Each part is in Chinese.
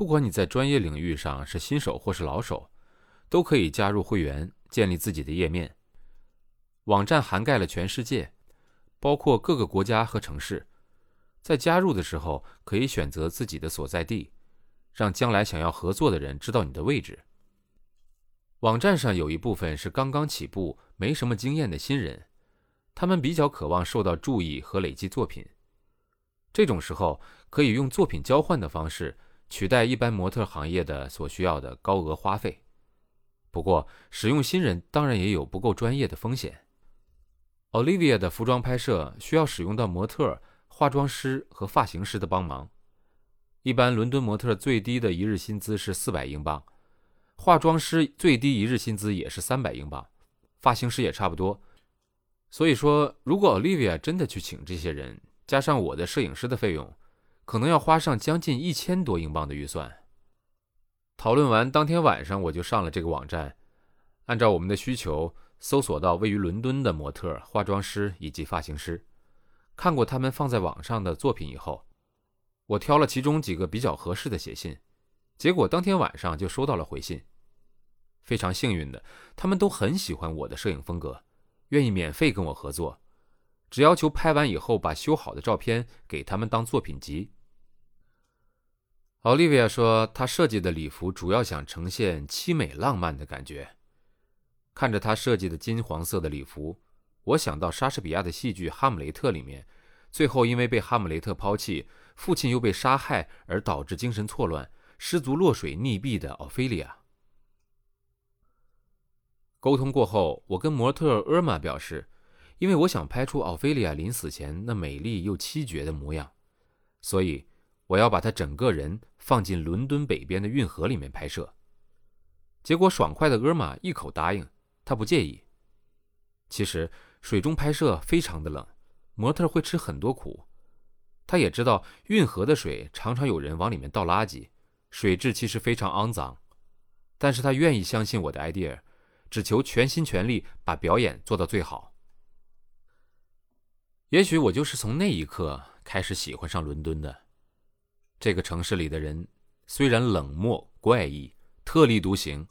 不管你在专业领域上是新手或是老手，都可以加入会员，建立自己的页面。网站涵盖了全世界，包括各个国家和城市。在加入的时候，可以选择自己的所在地，让将来想要合作的人知道你的位置。网站上有一部分是刚刚起步、没什么经验的新人，他们比较渴望受到注意和累积作品。这种时候，可以用作品交换的方式。取代一般模特行业的所需要的高额花费，不过使用新人当然也有不够专业的风险。Olivia 的服装拍摄需要使用到模特、化妆师和发型师的帮忙。一般伦敦模特最低的一日薪资是四百英镑，化妆师最低一日薪资也是三百英镑，发型师也差不多。所以说，如果 Olivia 真的去请这些人，加上我的摄影师的费用。可能要花上将近一千多英镑的预算。讨论完当天晚上，我就上了这个网站，按照我们的需求搜索到位于伦敦的模特、化妆师以及发型师，看过他们放在网上的作品以后，我挑了其中几个比较合适的写信，结果当天晚上就收到了回信。非常幸运的，他们都很喜欢我的摄影风格，愿意免费跟我合作，只要求拍完以后把修好的照片给他们当作品集。奥利维亚说：“她设计的礼服主要想呈现凄美浪漫的感觉。看着她设计的金黄色的礼服，我想到莎士比亚的戏剧《哈姆雷特》里面，最后因为被哈姆雷特抛弃，父亲又被杀害而导致精神错乱、失足落水溺毙的奥菲利亚。”沟通过后，我跟模特厄玛表示，因为我想拍出奥菲利亚临死前那美丽又凄绝的模样，所以。我要把他整个人放进伦敦北边的运河里面拍摄，结果爽快的厄玛一口答应，他不介意。其实水中拍摄非常的冷，模特会吃很多苦。他也知道运河的水常常有人往里面倒垃圾，水质其实非常肮脏，但是他愿意相信我的 idea，只求全心全力把表演做到最好。也许我就是从那一刻开始喜欢上伦敦的。这个城市里的人虽然冷漠、怪异、特立独行，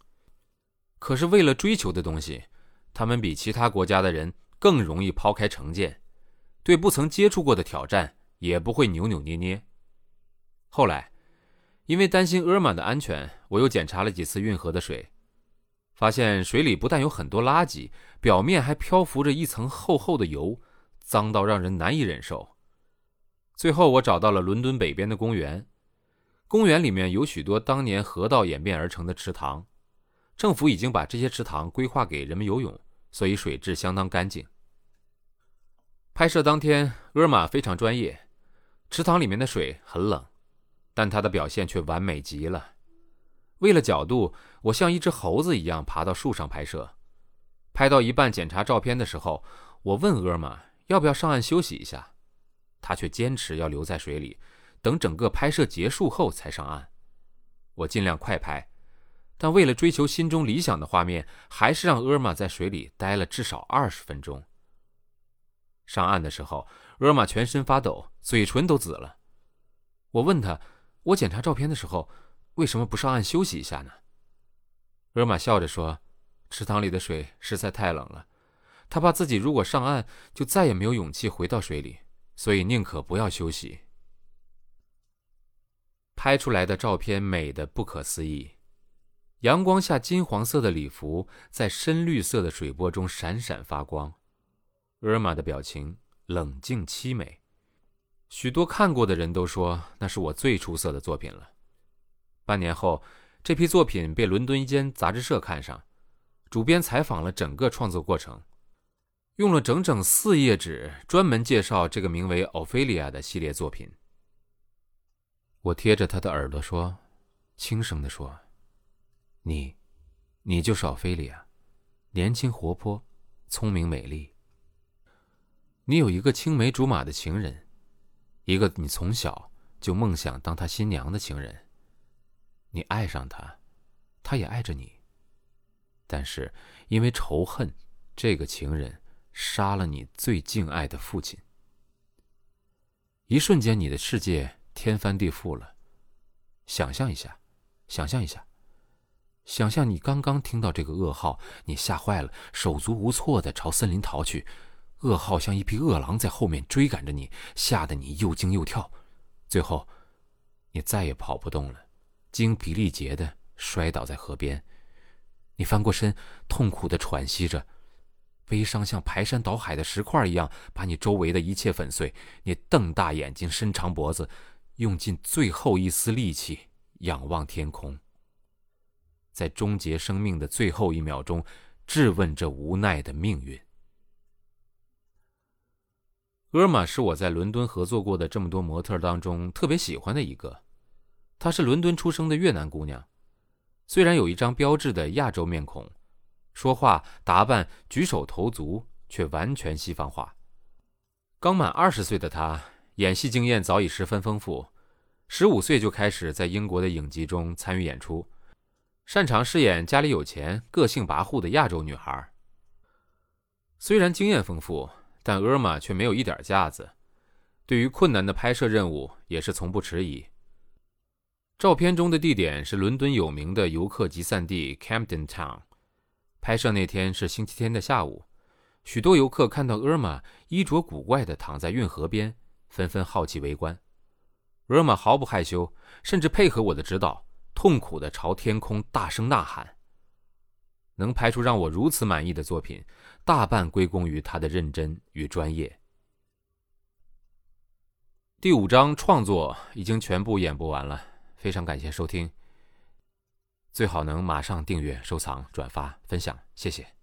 可是为了追求的东西，他们比其他国家的人更容易抛开成见，对不曾接触过的挑战也不会扭扭捏捏。后来，因为担心厄尔玛的安全，我又检查了几次运河的水，发现水里不但有很多垃圾，表面还漂浮着一层厚厚的油，脏到让人难以忍受。最后，我找到了伦敦北边的公园。公园里面有许多当年河道演变而成的池塘，政府已经把这些池塘规划给人们游泳，所以水质相当干净。拍摄当天，厄玛非常专业，池塘里面的水很冷，但他的表现却完美极了。为了角度，我像一只猴子一样爬到树上拍摄。拍到一半检查照片的时候，我问厄玛要不要上岸休息一下。他却坚持要留在水里，等整个拍摄结束后才上岸。我尽量快拍，但为了追求心中理想的画面，还是让厄玛在水里待了至少二十分钟。上岸的时候，厄玛全身发抖，嘴唇都紫了。我问他：“我检查照片的时候，为什么不上岸休息一下呢？”厄玛笑着说：“池塘里的水实在太冷了，他怕自己如果上岸，就再也没有勇气回到水里。”所以宁可不要休息。拍出来的照片美的不可思议，阳光下金黄色的礼服在深绿色的水波中闪闪发光。厄玛的表情冷静凄美，许多看过的人都说那是我最出色的作品了。半年后，这批作品被伦敦一间杂志社看上，主编采访了整个创作过程。用了整整四页纸，专门介绍这个名为《奥菲利亚》的系列作品。我贴着他的耳朵说，轻声地说：“你，你就是奥菲利亚，年轻活泼，聪明美丽。你有一个青梅竹马的情人，一个你从小就梦想当他新娘的情人。你爱上他，他也爱着你。但是因为仇恨，这个情人。”杀了你最敬爱的父亲，一瞬间，你的世界天翻地覆了。想象一下，想象一下，想象你刚刚听到这个噩耗，你吓坏了，手足无措的朝森林逃去。噩耗像一匹饿狼在后面追赶着你，吓得你又惊又跳。最后，你再也跑不动了，精疲力竭的摔倒在河边。你翻过身，痛苦的喘息着，悲伤像排山倒海的石块一样，把你周围的一切粉碎。你瞪大眼睛，伸长脖子，用尽最后一丝力气仰望天空，在终结生命的最后一秒钟，质问这无奈的命运。厄玛是我在伦敦合作过的这么多模特当中特别喜欢的一个。她是伦敦出生的越南姑娘，虽然有一张标志的亚洲面孔，说话、打扮、举手投足却完全西方化。刚满二十岁的她，演戏经验早已十分丰富，十五岁就开始在英国的影集中参与演出，擅长饰演家里有钱、个性跋扈的亚洲女孩。虽然经验丰富。但厄玛却没有一点架子，对于困难的拍摄任务也是从不迟疑。照片中的地点是伦敦有名的游客集散地 Camden Town。拍摄那天是星期天的下午，许多游客看到厄玛衣着古怪的躺在运河边，纷纷好奇围观。厄玛毫不害羞，甚至配合我的指导，痛苦的朝天空大声呐喊。能拍出让我如此满意的作品，大半归功于他的认真与专业。第五章创作已经全部演播完了，非常感谢收听。最好能马上订阅、收藏、转发、分享，谢谢。